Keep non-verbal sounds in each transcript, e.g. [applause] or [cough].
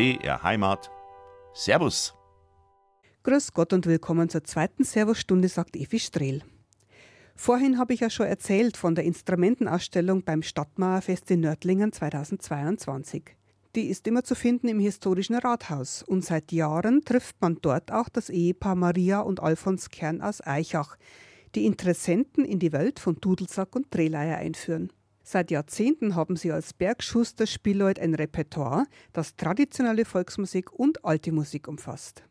BR Heimat. Servus. Grüß Gott und willkommen zur zweiten Servusstunde, sagt Evi Strehl. Vorhin habe ich ja schon erzählt von der Instrumentenausstellung beim Stadtmauerfest in Nördlingen 2022. Die ist immer zu finden im historischen Rathaus und seit Jahren trifft man dort auch das Ehepaar Maria und Alfons Kern aus Eichach, die Interessenten in die Welt von Dudelsack und Drehleier einführen. Seit Jahrzehnten haben sie als Bergschuster Spielleut ein Repertoire, das traditionelle Volksmusik und alte Musik umfasst.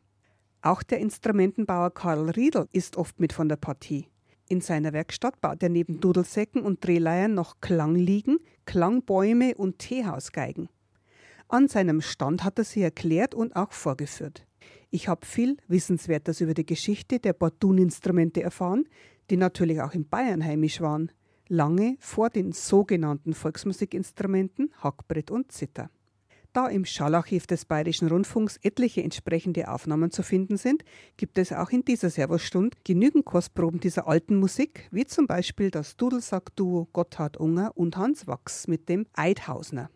Auch der Instrumentenbauer Karl Riedel ist oft mit von der Partie. In seiner Werkstatt baut er neben Dudelsäcken und Drehleiern noch Klangliegen, Klangbäume und Teehausgeigen. An seinem Stand hat er sie erklärt und auch vorgeführt. Ich habe viel Wissenswertes über die Geschichte der Bordun-Instrumente erfahren, die natürlich auch in Bayern heimisch waren, lange vor den sogenannten Volksmusikinstrumenten Hackbrett und Zither. Da im Schallarchiv des Bayerischen Rundfunks etliche entsprechende Aufnahmen zu finden sind, gibt es auch in dieser Servosstund genügend Kostproben dieser alten Musik, wie zum Beispiel das Dudelsack-Duo Gotthard Unger und Hans Wachs mit dem Eidhausner.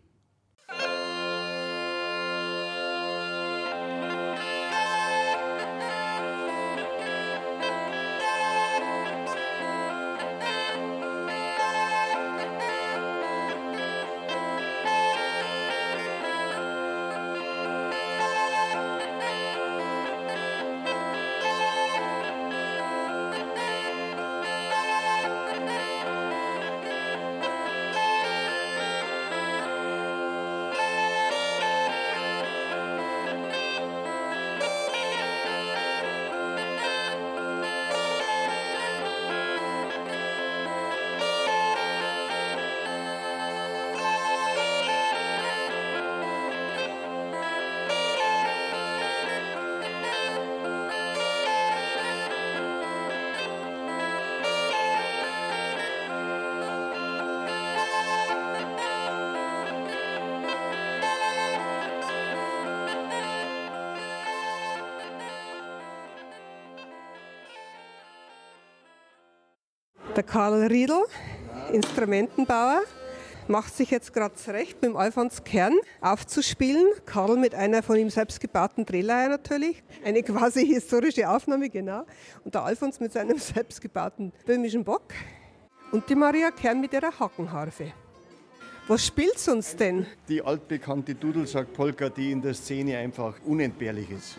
Der Karl Riedel, Instrumentenbauer, macht sich jetzt gerade zurecht, mit dem Alfons Kern aufzuspielen. Karl mit einer von ihm selbst gebauten Drehleier natürlich. Eine quasi historische Aufnahme, genau. Und der Alfons mit seinem [laughs] selbst gebauten böhmischen Bock. Und die Maria Kern mit ihrer Hackenharfe. Was spielt's uns denn? Die altbekannte Dudelsack-Polka, die in der Szene einfach unentbehrlich ist.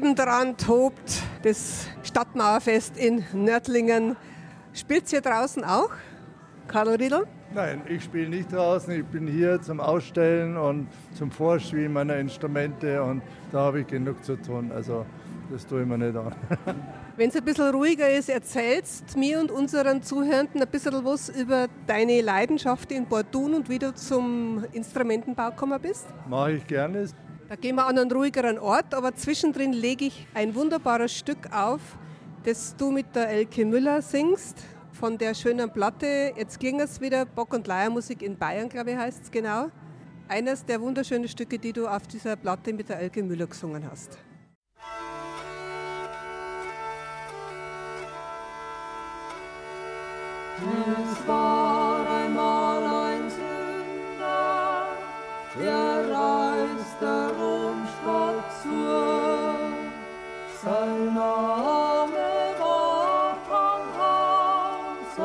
Nebendran tobt das Stadtmauerfest in Nördlingen. Spielt ihr draußen auch, Karl Riedel? Nein, ich spiele nicht draußen. Ich bin hier zum Ausstellen und zum Vorspielen meiner Instrumente und da habe ich genug zu tun. Also das tue ich mir nicht an. [laughs] Wenn es ein bisschen ruhiger ist, erzählst mir und unseren Zuhörenden ein bisschen was über deine Leidenschaft in Bordun und wie du zum Instrumentenbau gekommen bist. Mache ich gerne. Da gehen wir an einen ruhigeren Ort, aber zwischendrin lege ich ein wunderbares Stück auf, das du mit der Elke Müller singst, von der schönen Platte. Jetzt ging es wieder, Bock- und Leiermusik in Bayern, glaube ich, heißt es genau. Eines der wunderschönen Stücke, die du auf dieser Platte mit der Elke Müller gesungen hast. Es war einmal ein Sünder, der darum Stadt zur sein Name war Panhausen,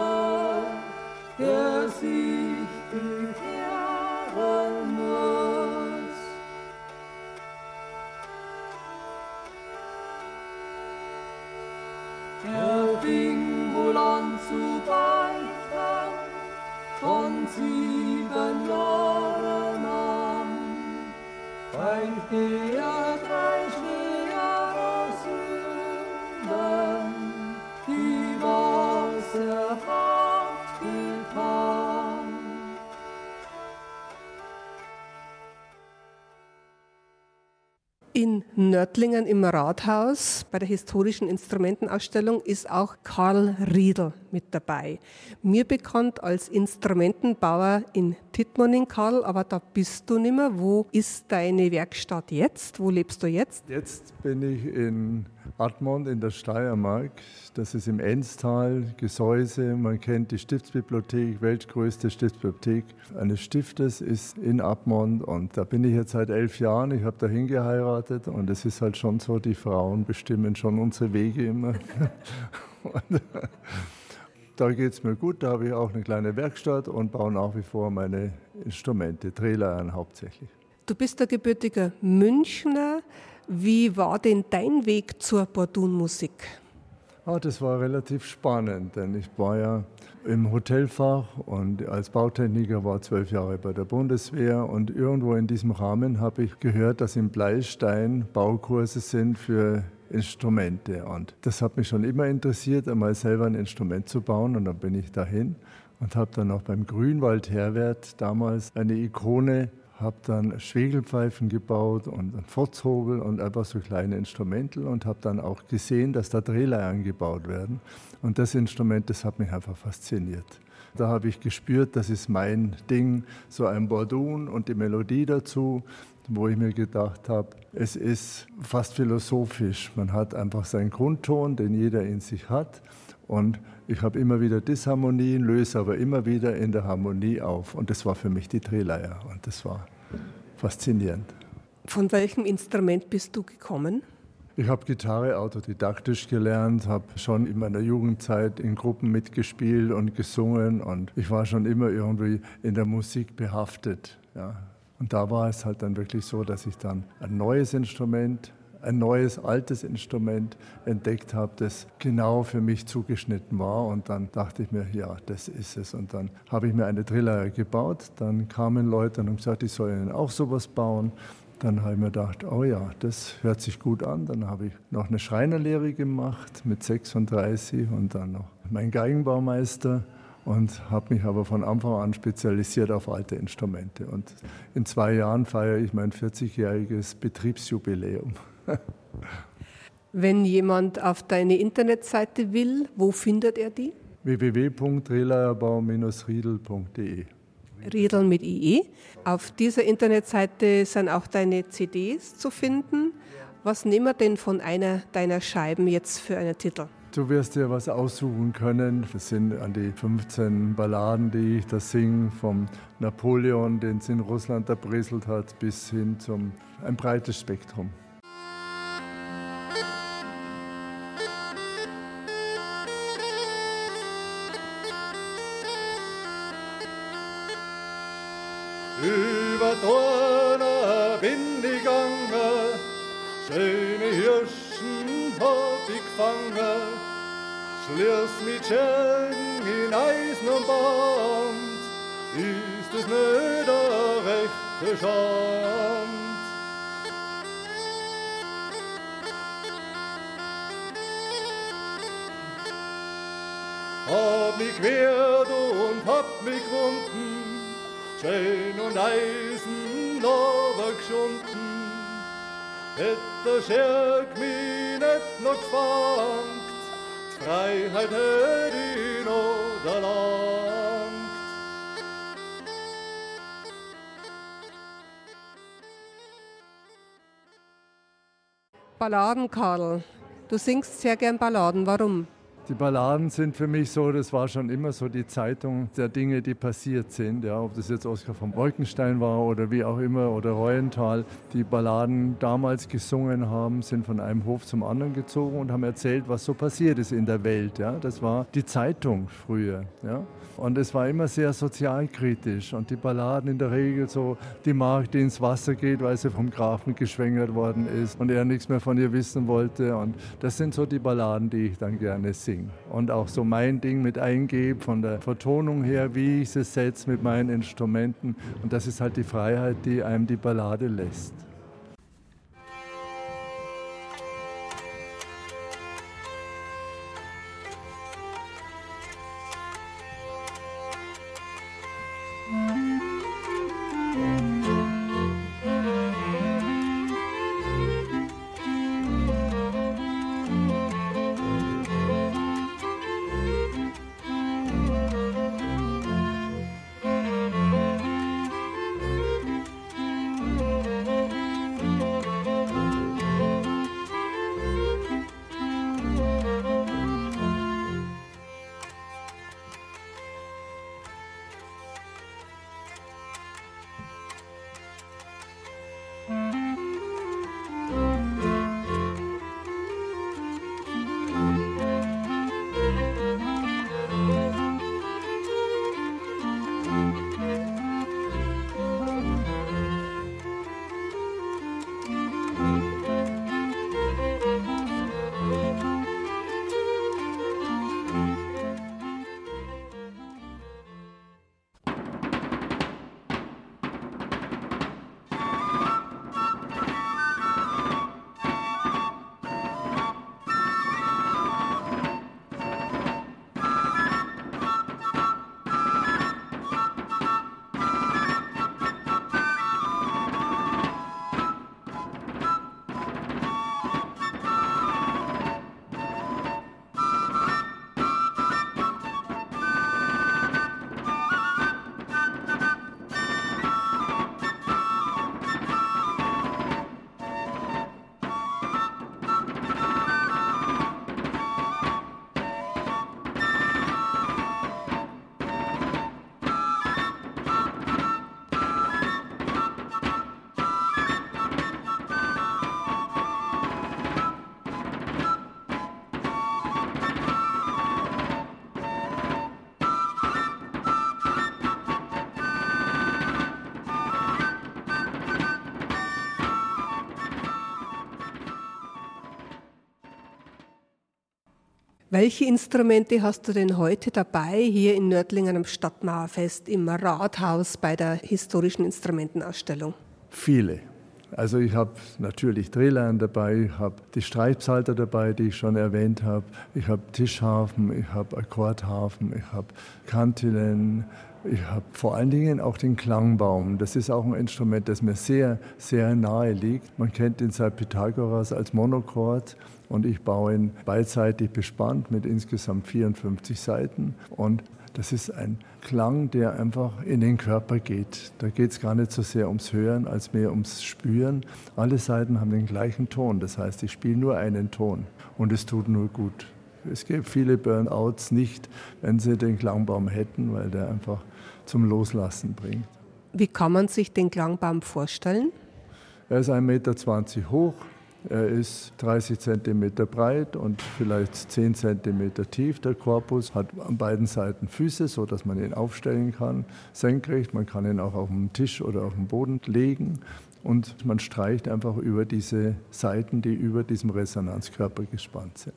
der sich bekehren muss. Er fing wohl an zu beichten von sieben Jahren. In Nördlingen im Rathaus bei der historischen Instrumentenausstellung ist auch Karl Riedel mit dabei. Mir bekannt als Instrumentenbauer in Tittmoning, Karl, aber da bist du nicht mehr. Wo ist deine Werkstatt jetzt? Wo lebst du jetzt? Jetzt bin ich in Admont in der Steiermark. Das ist im Enstal, Gesäuse. Man kennt die Stiftsbibliothek, weltgrößte Stiftsbibliothek eines Stiftes ist in Admont. Und da bin ich jetzt seit elf Jahren. Ich habe dahin geheiratet und es ist halt schon so, die Frauen bestimmen schon unsere Wege immer. [laughs] da geht es mir gut, da habe ich auch eine kleine Werkstatt und baue nach wie vor meine Instrumente, Drehleiern hauptsächlich. Du bist der gebürtige Münchner. Wie war denn dein Weg zur Bordunmusik? Ah, das war relativ spannend, denn ich war ja im Hotelfach und als Bautechniker war zwölf Jahre bei der Bundeswehr und irgendwo in diesem Rahmen habe ich gehört, dass in Bleistein Baukurse sind für Instrumente und das hat mich schon immer interessiert, einmal selber ein Instrument zu bauen und dann bin ich dahin und habe dann auch beim Grünwald Herwert damals eine Ikone habe dann Schwegelpfeifen gebaut und einen Fotzhobel und einfach so kleine Instrumental und habe dann auch gesehen, dass da Drehleiern gebaut werden. Und das Instrument, das hat mich einfach fasziniert. Da habe ich gespürt, das ist mein Ding, so ein Bordun und die Melodie dazu, wo ich mir gedacht habe, es ist fast philosophisch. Man hat einfach seinen Grundton, den jeder in sich hat. Und ich habe immer wieder Disharmonien, löse aber immer wieder in der Harmonie auf. Und das war für mich die Drehleier. Und das war faszinierend. Von welchem Instrument bist du gekommen? Ich habe Gitarre autodidaktisch gelernt, habe schon in meiner Jugendzeit in Gruppen mitgespielt und gesungen und ich war schon immer irgendwie in der Musik behaftet. Ja. Und da war es halt dann wirklich so, dass ich dann ein neues Instrument ein neues, altes Instrument entdeckt habe, das genau für mich zugeschnitten war. Und dann dachte ich mir, ja, das ist es. Und dann habe ich mir eine Driller gebaut. Dann kamen Leute und haben gesagt, ich soll ihnen auch sowas bauen. Dann habe ich mir gedacht, oh ja, das hört sich gut an. Dann habe ich noch eine Schreinerlehre gemacht mit 36 und dann noch meinen Geigenbaumeister und habe mich aber von Anfang an spezialisiert auf alte Instrumente. Und in zwei Jahren feiere ich mein 40-jähriges Betriebsjubiläum. [laughs] Wenn jemand auf deine Internetseite will, wo findet er die? www.rehleierbau-riedel.de Riedel mit IE. Auf dieser Internetseite sind auch deine CDs zu finden. Was nehmen wir denn von einer deiner Scheiben jetzt für einen Titel? Du wirst dir was aussuchen können. Das sind an die 15 Balladen, die ich da singe, vom Napoleon, den es in Russland erbrieselt hat, bis hin zum ein breites Spektrum. Mit Schön in Eisen und Band, ist es nicht der rechte Schand. Hab mich quert und hab mich gewunden, Schön und Eisen aber geschunden, hätt der Scherk mich nicht noch gefangt, Freiheit hätt ich noch erlangt. Balladen, Karl. Du singst sehr gern Balladen. Warum? Die Balladen sind für mich so, das war schon immer so die Zeitung der Dinge, die passiert sind. Ja, ob das jetzt Oskar von Wolkenstein war oder wie auch immer oder Reuenthal. Die Balladen damals gesungen haben, sind von einem Hof zum anderen gezogen und haben erzählt, was so passiert ist in der Welt. Ja, das war die Zeitung früher. Ja. Und es war immer sehr sozialkritisch. Und die Balladen in der Regel so, die Magd, die ins Wasser geht, weil sie vom Grafen geschwängert worden ist und er nichts mehr von ihr wissen wollte. Und das sind so die Balladen, die ich dann gerne singe. Und auch so mein Ding mit eingebe, von der Vertonung her, wie ich sie setze mit meinen Instrumenten. Und das ist halt die Freiheit, die einem die Ballade lässt. Welche Instrumente hast du denn heute dabei hier in Nördlingen am Stadtmauerfest im Rathaus bei der historischen Instrumentenausstellung? Viele. Also ich habe natürlich Drehlein dabei, ich habe die Streitpsalter dabei, die ich schon erwähnt habe, ich habe Tischhafen, ich habe Akkordhafen, ich habe Kantilen, ich habe vor allen Dingen auch den Klangbaum. Das ist auch ein Instrument, das mir sehr, sehr nahe liegt. Man kennt ihn seit Pythagoras als Monochord und ich baue ihn beidseitig bespannt mit insgesamt 54 Seiten. Und das ist ein Klang, der einfach in den Körper geht. Da geht es gar nicht so sehr ums Hören, als mehr ums Spüren. Alle Seiten haben den gleichen Ton. Das heißt, ich spiele nur einen Ton und es tut nur gut. Es gibt viele Burnouts nicht, wenn sie den Klangbaum hätten, weil der einfach zum Loslassen bringt. Wie kann man sich den Klangbaum vorstellen? Er ist 1,20 Meter hoch, er ist 30 cm breit und vielleicht 10 cm tief. Der Korpus hat an beiden Seiten Füße, sodass man ihn aufstellen kann, senkrecht. Man kann ihn auch auf dem Tisch oder auf dem Boden legen. Und man streicht einfach über diese Seiten, die über diesem Resonanzkörper gespannt sind.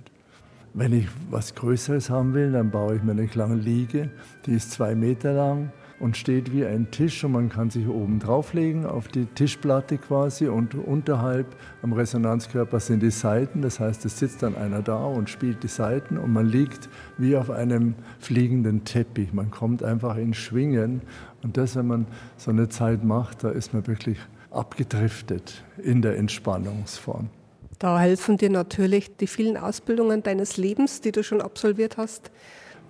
Wenn ich was Größeres haben will, dann baue ich mir eine kleine Liege, die ist zwei Meter lang und steht wie ein Tisch und man kann sich oben drauflegen auf die Tischplatte quasi und unterhalb am Resonanzkörper sind die Saiten. Das heißt, es sitzt dann einer da und spielt die Saiten und man liegt wie auf einem fliegenden Teppich. Man kommt einfach in Schwingen und das, wenn man so eine Zeit macht, da ist man wirklich abgedriftet in der Entspannungsform. Da helfen dir natürlich die vielen Ausbildungen deines Lebens, die du schon absolviert hast,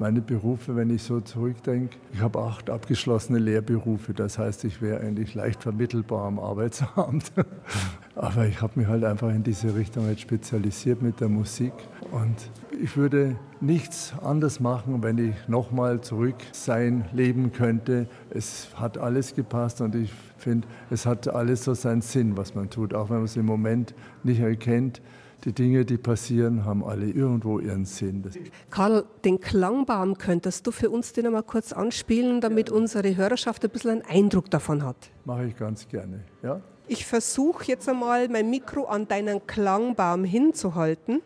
meine Berufe, wenn ich so zurückdenke, ich habe acht abgeschlossene Lehrberufe. Das heißt, ich wäre eigentlich leicht vermittelbar am Arbeitsamt. [laughs] Aber ich habe mich halt einfach in diese Richtung jetzt spezialisiert mit der Musik. Und ich würde nichts anders machen, wenn ich nochmal zurück sein leben könnte. Es hat alles gepasst und ich finde, es hat alles so seinen Sinn, was man tut, auch wenn man es im Moment nicht erkennt. Die Dinge, die passieren, haben alle irgendwo ihren Sinn. Karl, den Klangbaum könntest du für uns den einmal kurz anspielen, damit unsere Hörerschaft ein bisschen einen Eindruck davon hat? Mache ich ganz gerne, ja. Ich versuche jetzt einmal mein Mikro an deinen Klangbaum hinzuhalten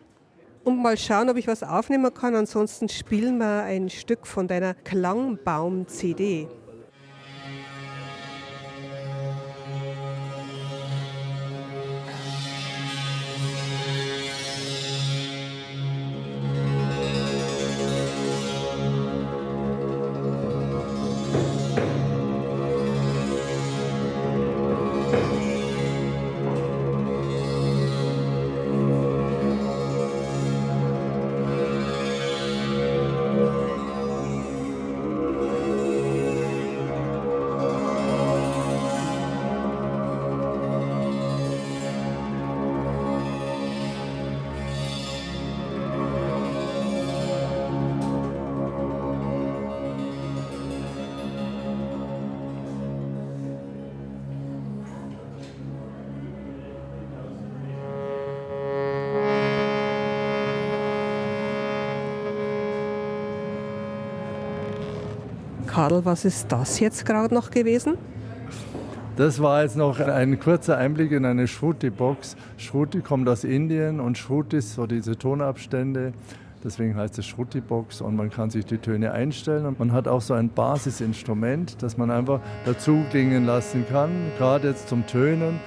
und mal schauen, ob ich was aufnehmen kann. Ansonsten spielen wir ein Stück von deiner Klangbaum-CD. Karl, was ist das jetzt gerade noch gewesen? Das war jetzt noch ein kurzer Einblick in eine Shruti-Box. Shruti kommt aus Indien und Shruti ist so diese Tonabstände. Deswegen heißt es Shruti-Box und man kann sich die Töne einstellen. Und man hat auch so ein Basisinstrument, das man einfach dazu klingen lassen kann, gerade jetzt zum Tönen.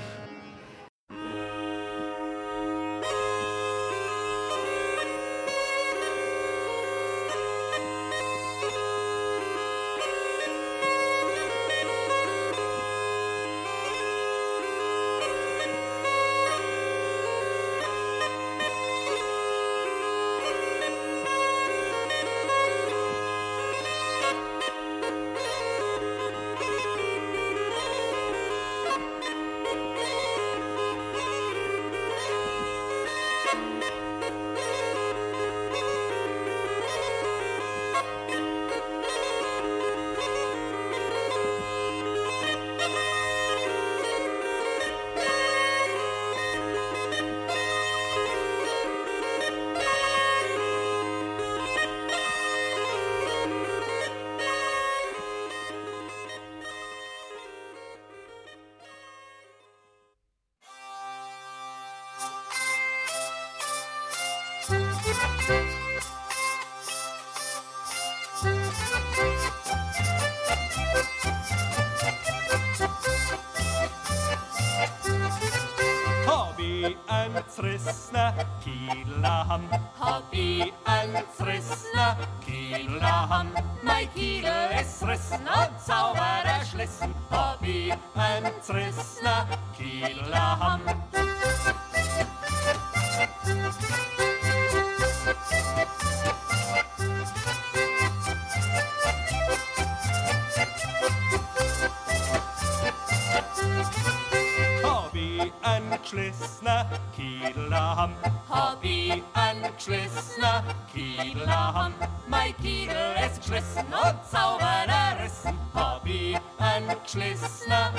Frissne Kielaham. Hab ich ein frissne Kielaham. Mein Kiel ist frissen und sauber erschlissen. Hab ich ein frissne Kielaham. Geschlissener Kiedelaham. Hab ich ein geschlissener Kiedelaham. Mein Kiedel ist geschlissen und sauber errissen. Hab ich ein geschlissener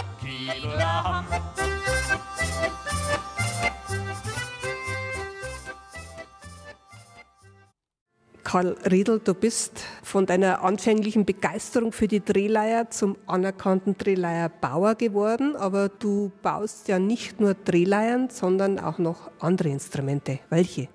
Karl Riedel, du bist von deiner anfänglichen Begeisterung für die Drehleier zum anerkannten Drehleierbauer geworden, aber du baust ja nicht nur Drehleiern, sondern auch noch andere Instrumente. Welche?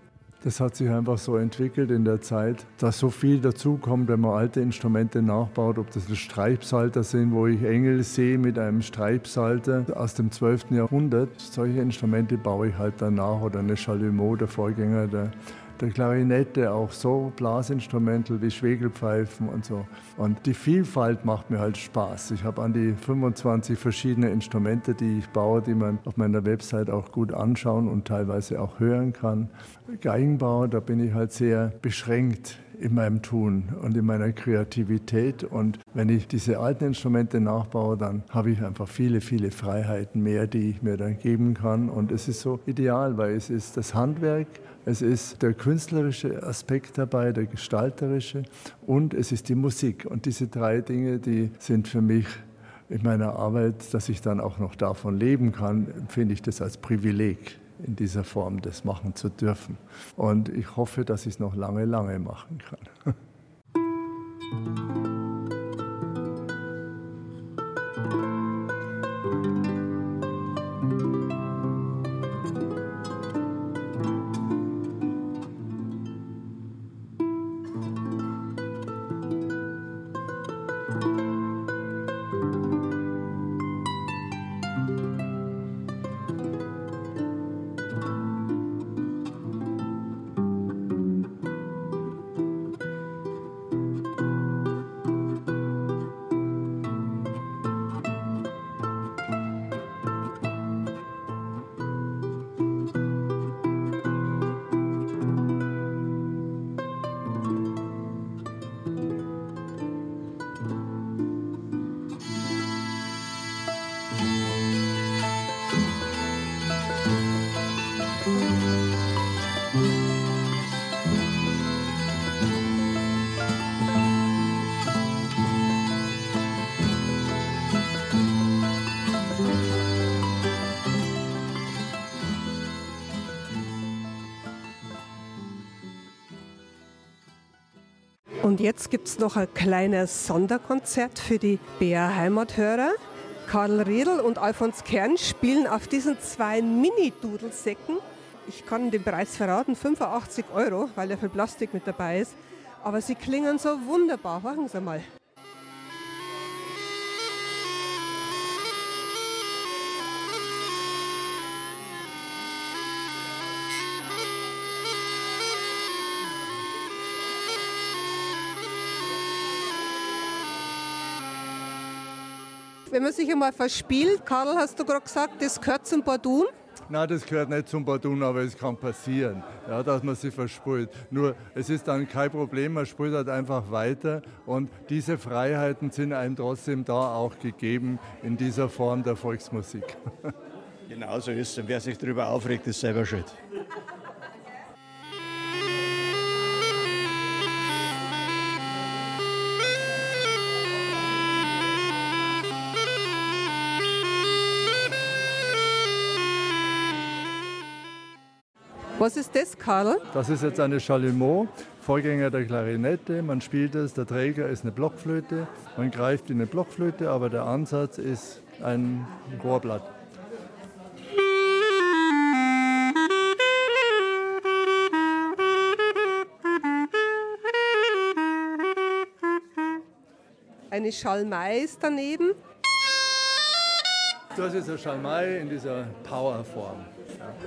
Das hat sich einfach so entwickelt in der Zeit, dass so viel dazukommt, wenn man alte Instrumente nachbaut, ob das Streibsalter sind, wo ich Engel sehe mit einem Streibsalter aus dem 12. Jahrhundert. Solche Instrumente baue ich halt danach oder eine Chalumeau, der Vorgänger der der Klarinette, auch so Blasinstrumental wie Schwegelpfeifen und so. Und die Vielfalt macht mir halt Spaß. Ich habe an die 25 verschiedene Instrumente, die ich baue, die man auf meiner Website auch gut anschauen und teilweise auch hören kann. Geigenbau, da bin ich halt sehr beschränkt in meinem Tun und in meiner Kreativität. Und wenn ich diese alten Instrumente nachbaue, dann habe ich einfach viele, viele Freiheiten mehr, die ich mir dann geben kann. Und es ist so ideal, weil es ist das Handwerk, es ist der künstlerische Aspekt dabei, der gestalterische und es ist die Musik. Und diese drei Dinge, die sind für mich in meiner Arbeit, dass ich dann auch noch davon leben kann, empfinde ich das als Privileg in dieser Form das machen zu dürfen. Und ich hoffe, dass ich es noch lange, lange machen kann. [laughs] Und jetzt gibt es noch ein kleines Sonderkonzert für die BR Heimathörer. Karl Riedl und Alfons Kern spielen auf diesen zwei Mini-Dudelsäcken. Ich kann den Preis verraten, 85 Euro, weil ja viel Plastik mit dabei ist. Aber sie klingen so wunderbar. Hören Sie mal. Wenn man sich einmal verspielt, Karl, hast du gerade gesagt, das gehört zum Bordun? Nein, das gehört nicht zum Bordun, aber es kann passieren, ja, dass man sich verspult. Nur es ist dann kein Problem, man spult halt einfach weiter und diese Freiheiten sind einem trotzdem da auch gegeben in dieser Form der Volksmusik. [laughs] Genau so ist es. Und wer sich darüber aufregt, ist selber schuld. Was ist das, Karl? Das ist jetzt eine Chalumeau, Vorgänger der Klarinette. Man spielt es, der Träger ist eine Blockflöte. Man greift in eine Blockflöte, aber der Ansatz ist ein Rohrblatt. Eine Schalmei ist daneben. Das ist ein Schalmei in dieser Powerform.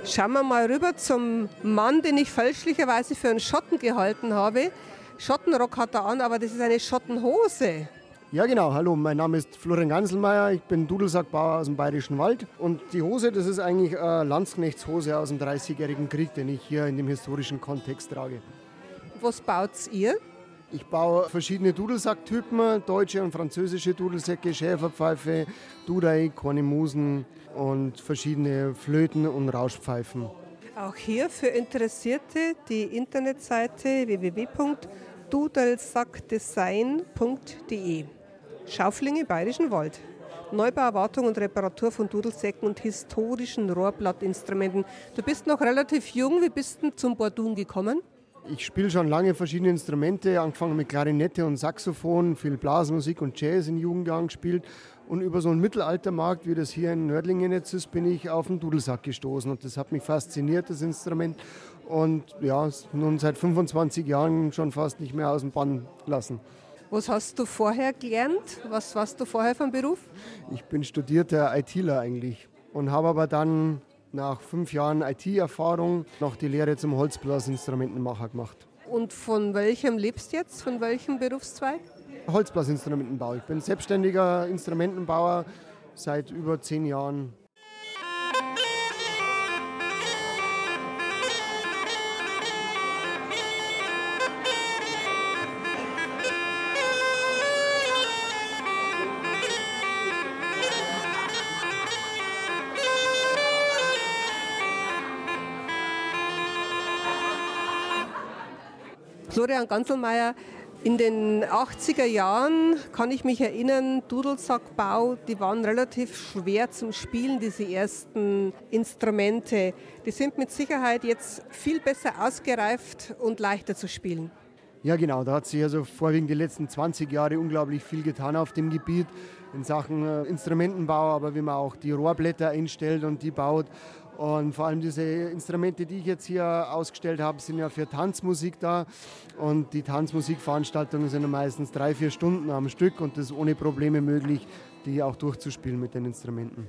Schauen wir mal rüber zum Mann, den ich fälschlicherweise für einen Schotten gehalten habe. Schottenrock hat er an, aber das ist eine Schottenhose. Ja, genau. Hallo, mein Name ist Florian Ganselmeier. Ich bin Dudelsackbauer aus dem Bayerischen Wald. Und die Hose, das ist eigentlich eine Landsknechtshose aus dem Dreißigjährigen Krieg, den ich hier in dem historischen Kontext trage. Was baut ihr? Ich baue verschiedene Dudelsacktypen, deutsche und französische Dudelsäcke, Schäferpfeife, Dudai, Kornemusen und verschiedene Flöten und Rauschpfeifen. Auch hier für Interessierte die Internetseite www.dudelsackdesign.de. Schauflinge Bayerischen Wald. Neubau, Wartung und Reparatur von Dudelsäcken und historischen Rohrblattinstrumenten. Du bist noch relativ jung. Wie bist du zum Bordun gekommen? Ich spiele schon lange verschiedene Instrumente, angefangen mit Klarinette und Saxophon, viel Blasmusik und Jazz in Jugendjahren gespielt. Und über so einen Mittelaltermarkt, wie das hier in Nördlingen jetzt ist, bin ich auf den Dudelsack gestoßen. Und das hat mich fasziniert, das Instrument. Und ja, nun seit 25 Jahren schon fast nicht mehr aus dem Bann lassen. Was hast du vorher gelernt? Was warst du vorher vom Beruf? Ich bin studierter ITler eigentlich und habe aber dann nach fünf Jahren IT-Erfahrung noch die Lehre zum Holzblasinstrumentenmacher gemacht. Und von welchem lebst du jetzt? Von welchem Berufszweig? Holzblasinstrumentenbau. Ich bin selbstständiger Instrumentenbauer seit über zehn Jahren. Florian Ganselmeier, in den 80er Jahren kann ich mich erinnern, Dudelsackbau, die waren relativ schwer zum Spielen, diese ersten Instrumente. Die sind mit Sicherheit jetzt viel besser ausgereift und leichter zu spielen. Ja, genau. Da hat sich also vorwiegend die letzten 20 Jahre unglaublich viel getan auf dem Gebiet in Sachen äh, Instrumentenbau, aber wie man auch die Rohrblätter einstellt und die baut. Und vor allem diese Instrumente, die ich jetzt hier ausgestellt habe, sind ja für Tanzmusik da. Und die Tanzmusikveranstaltungen sind ja meistens drei, vier Stunden am Stück und das ist ohne Probleme möglich, die auch durchzuspielen mit den Instrumenten.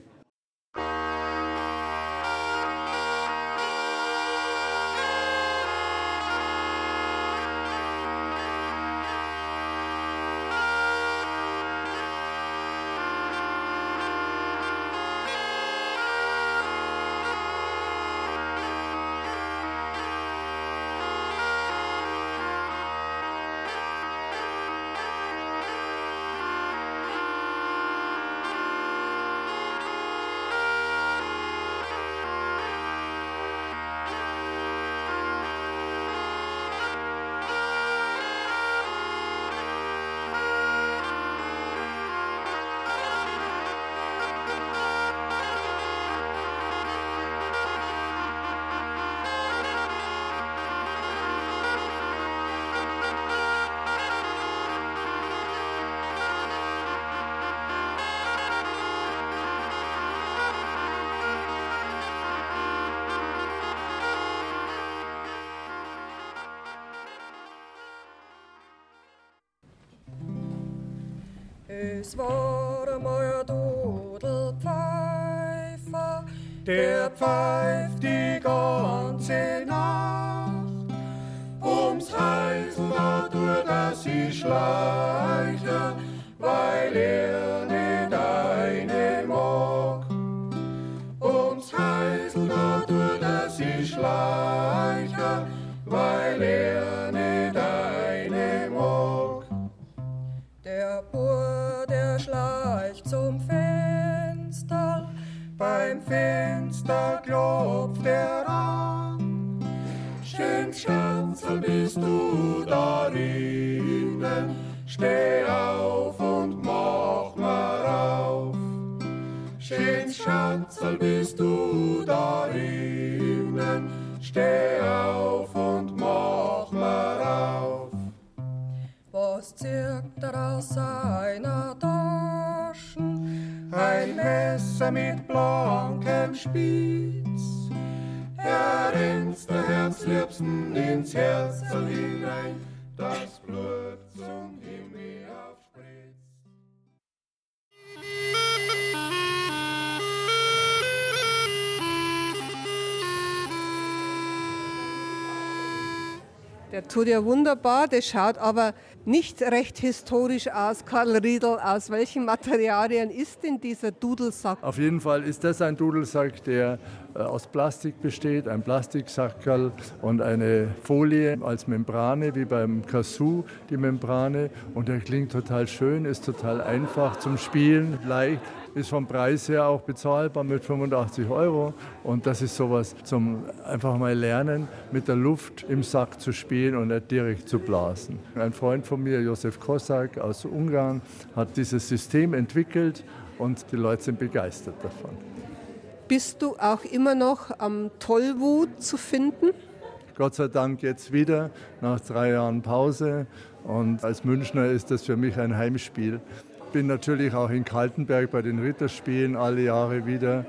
Es war einmal ein Dudelpfeifer, der pfeift Der tut ja wunderbar, das schaut aber nicht recht historisch aus. Karl Riedel, aus welchen Materialien ist denn dieser Dudelsack? Auf jeden Fall ist das ein Dudelsack, der äh, aus Plastik besteht, ein Plastiksackerl und eine Folie als Membrane, wie beim Kazoo die Membrane. Und der klingt total schön, ist total einfach zum Spielen, leicht, ist vom Preis her auch bezahlbar mit 85 Euro. Und das ist sowas zum einfach mal lernen, mit der Luft im Sack zu spielen und nicht direkt zu blasen. Ein Freund von mir, Josef Kosak aus Ungarn, hat dieses System entwickelt und die Leute sind begeistert davon. Bist du auch immer noch am Tollwut zu finden? Gott sei Dank jetzt wieder nach drei Jahren Pause. Und als Münchner ist das für mich ein Heimspiel. Bin natürlich auch in Kaltenberg bei den Ritterspielen alle Jahre wieder.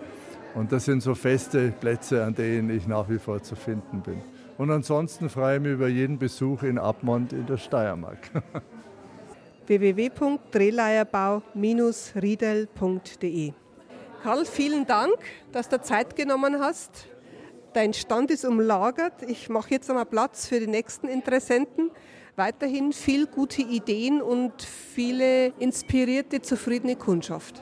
Und das sind so feste Plätze, an denen ich nach wie vor zu finden bin. Und ansonsten freue ich mich über jeden Besuch in Abmont in der Steiermark. [laughs] www.drehleierbau-riedel.de Karl, vielen Dank, dass du Zeit genommen hast. Dein Stand ist umlagert. Ich mache jetzt einmal Platz für die nächsten Interessenten. Weiterhin viel gute Ideen und viele inspirierte, zufriedene Kundschaft.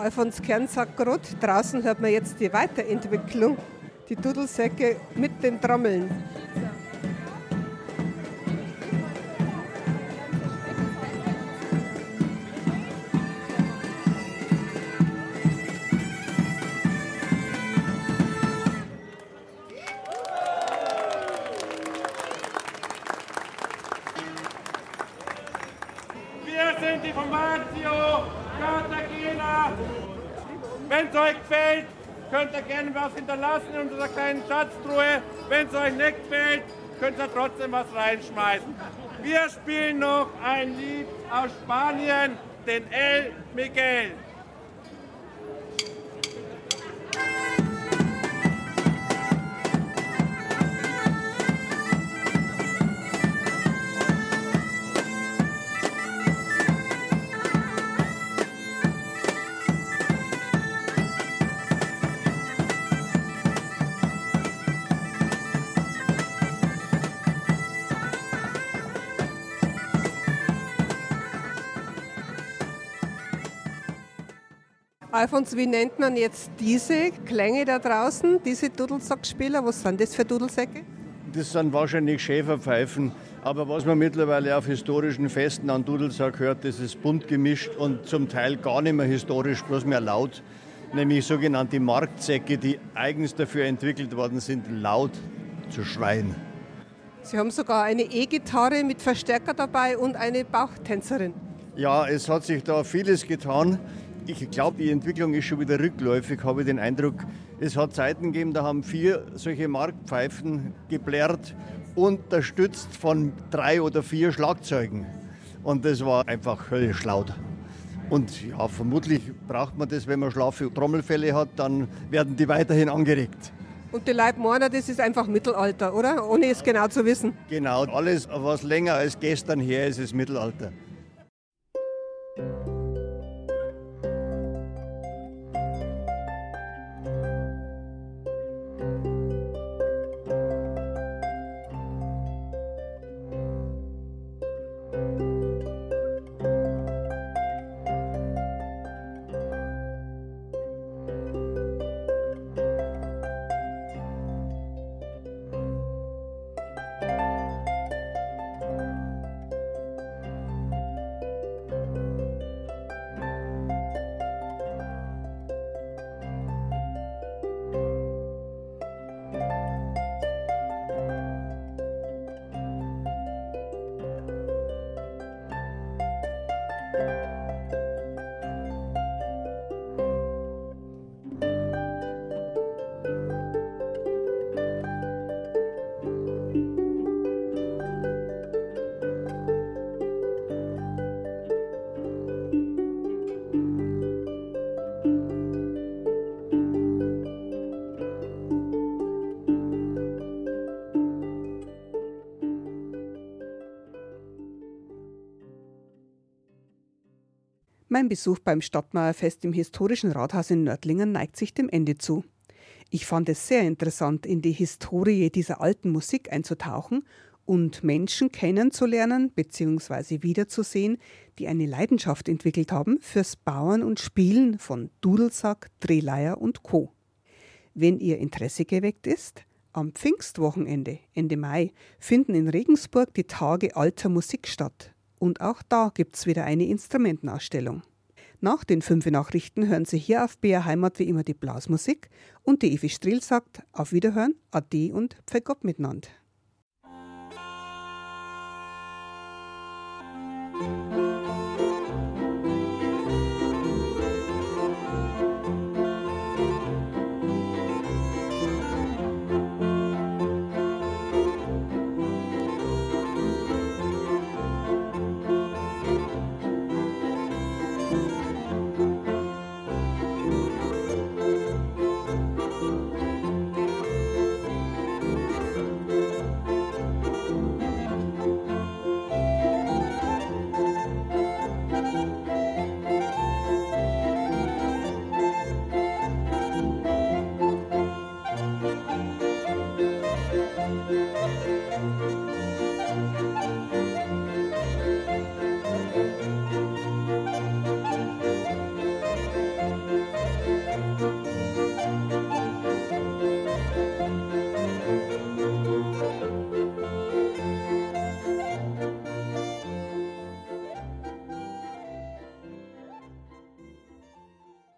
Alfons Kern sagt draußen hört man jetzt die Weiterentwicklung, die Dudelsäcke mit den Trommeln. Was hinterlassen in unserer kleinen Schatztruhe. Wenn es euch nicht gefällt, könnt ihr trotzdem was reinschmeißen. Wir spielen noch ein Lied aus Spanien, den El Miguel. Alfons, wie nennt man jetzt diese Klänge da draußen, diese Dudelsackspieler? Was sind das für Dudelsäcke? Das sind wahrscheinlich Schäferpfeifen. Aber was man mittlerweile auf historischen Festen an Dudelsack hört, das ist bunt gemischt und zum Teil gar nicht mehr historisch, bloß mehr laut. Nämlich sogenannte Marktsäcke, die eigens dafür entwickelt worden sind, laut zu schreien. Sie haben sogar eine E-Gitarre mit Verstärker dabei und eine Bauchtänzerin. Ja, es hat sich da vieles getan. Ich glaube, die Entwicklung ist schon wieder rückläufig, habe ich den Eindruck. Es hat Zeiten gegeben, da haben vier solche Marktpfeifen geplärrt, unterstützt von drei oder vier Schlagzeugen. Und das war einfach höllisch laut. Und ja, vermutlich braucht man das, wenn man schlafe Trommelfälle hat, dann werden die weiterhin angeregt. Und die Leibmorder, das ist einfach Mittelalter, oder? Ohne es genau zu wissen. Genau, alles, was länger als gestern her ist, ist Mittelalter. Mein Besuch beim Stadtmauerfest im historischen Rathaus in Nördlingen neigt sich dem Ende zu. Ich fand es sehr interessant, in die Historie dieser alten Musik einzutauchen und Menschen kennenzulernen bzw. wiederzusehen, die eine Leidenschaft entwickelt haben fürs Bauen und Spielen von Dudelsack, Drehleier und Co. Wenn Ihr Interesse geweckt ist, am Pfingstwochenende, Ende Mai, finden in Regensburg die Tage alter Musik statt. Und auch da gibt's wieder eine Instrumentenausstellung. Nach den fünf Nachrichten hören Sie hier auf BR Heimat wie immer die Blasmusik und die Evi Strill sagt auf Wiederhören, Ade und Pfeck Gott miteinander.